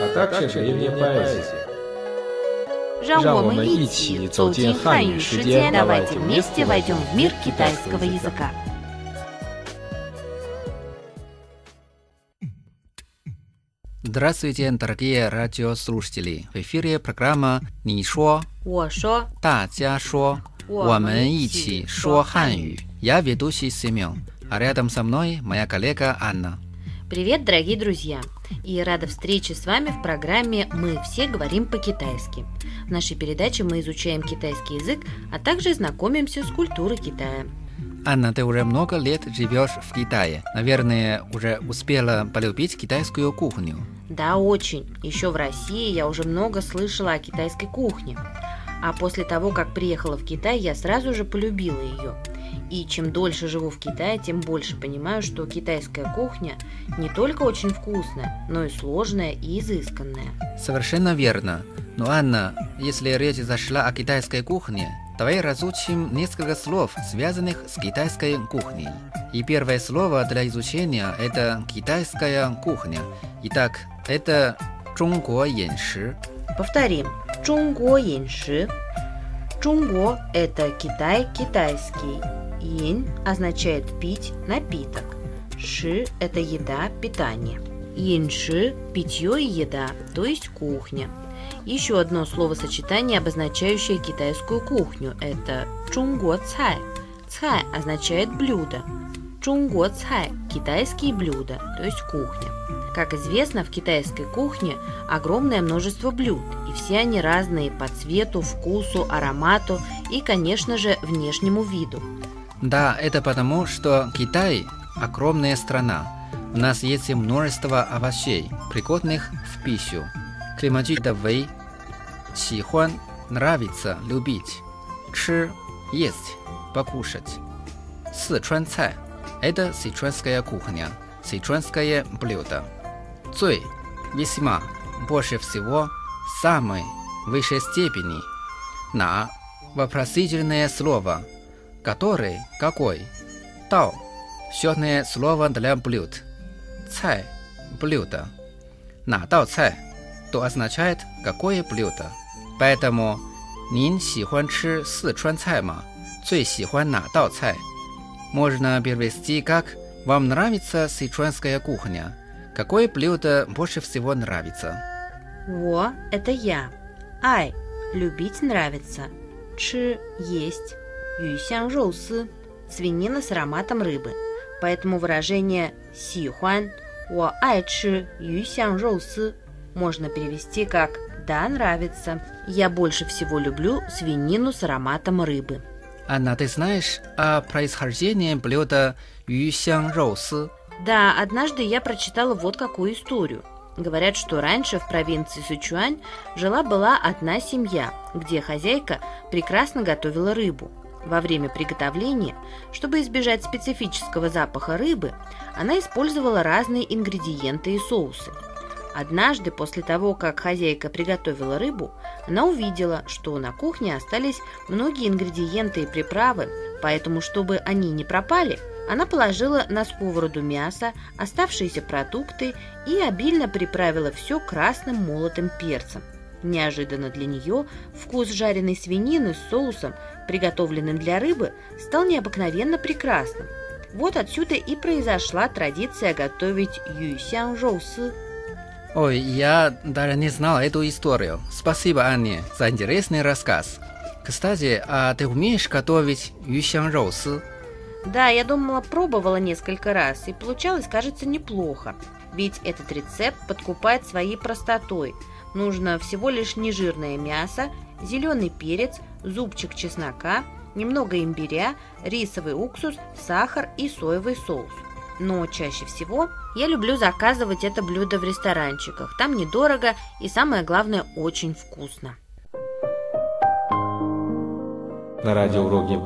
а также древняя поэзия. 让我们让我们一一起起走走进汉进汉语语世界世界， давайте давайте вместе вместе войдем в мир китайского языка. Здравствуйте, дорогие радиослушатели! В эфире программа «你说 我说，大家说我们一起说汉语». Я ведущий Семен, а рядом со мной моя коллега Анна. Привет, дорогие друзья! И рада встрече с вами в программе «Мы все говорим по-китайски». В нашей передаче мы изучаем китайский язык, а также знакомимся с культурой Китая. Анна, ты уже много лет живешь в Китае. Наверное, уже успела полюбить китайскую кухню. Да, очень. Еще в России я уже много слышала о китайской кухне. А после того, как приехала в Китай, я сразу же полюбила ее. И чем дольше живу в Китае, тем больше понимаю, что китайская кухня не только очень вкусная, но и сложная и изысканная. Совершенно верно. Но, Анна, если речь зашла о китайской кухне, давай разучим несколько слов, связанных с китайской кухней. И первое слово для изучения – это китайская кухня. Итак, это 中国饮食. Повторим. Чунго инши. Чунго – это Китай, китайский. Ин означает пить, напиток. Ши – это еда, питание. Инши – питье и еда, то есть кухня. Еще одно словосочетание, обозначающее китайскую кухню – это чунго цай. Цай означает блюдо. Чунго цай – китайские блюда, то есть кухня. Как известно, в китайской кухне огромное множество блюд, и все они разные по цвету, вкусу, аромату и, конечно же, внешнему виду. Да, это потому, что Китай – огромная страна. У нас есть множество овощей, пригодных в пищу. Климатида вэй – сихуан – нравится, любить. Чы – есть, покушать. Сычуан цай – это сычуанская кухня, сычуанское блюдо. 最, весьма, больше всего, самой, высшей степени. На, вопросительное слово – который, какой. Тау – счетное слово для блюд. Цай – блюдо. На дao цай, то означает какое блюдо. Поэтому 您喜欢吃四川菜吗？最喜欢哪道菜？Можно перевести как «Вам нравится сычуанская кухня?» Какое блюдо больше всего нравится? Во – это я. Ай – любить нравится. Чи – есть. Юсян жоусы? – свинина с ароматом рыбы. Поэтому выражение си хуан о ай чи юсян жоусы можно перевести как «да, нравится». Я больше всего люблю свинину с ароматом рыбы. Анна, ты знаешь о происхождении блюда «юсян жоусы? Да, однажды я прочитала вот какую историю. Говорят, что раньше в провинции Сычуань жила-была одна семья, где хозяйка прекрасно готовила рыбу. Во время приготовления, чтобы избежать специфического запаха рыбы, она использовала разные ингредиенты и соусы. Однажды, после того, как хозяйка приготовила рыбу, она увидела, что на кухне остались многие ингредиенты и приправы, поэтому, чтобы они не пропали, она положила на сковороду мясо, оставшиеся продукты и обильно приправила все красным молотым перцем. Неожиданно для нее вкус жареной свинины с соусом, приготовленным для рыбы, стал необыкновенно прекрасным. Вот отсюда и произошла традиция готовить юйсян роусы. Ой, я даже не знал эту историю. Спасибо, Анне, за интересный рассказ. Кстати, а ты умеешь готовить юсян роусы? Да, я думала, пробовала несколько раз, и получалось, кажется, неплохо. Ведь этот рецепт подкупает своей простотой. Нужно всего лишь нежирное мясо, зеленый перец, зубчик чеснока, немного имбиря, рисовый уксус, сахар и соевый соус. Но чаще всего я люблю заказывать это блюдо в ресторанчиках. Там недорого и, самое главное, очень вкусно. На радиоуроке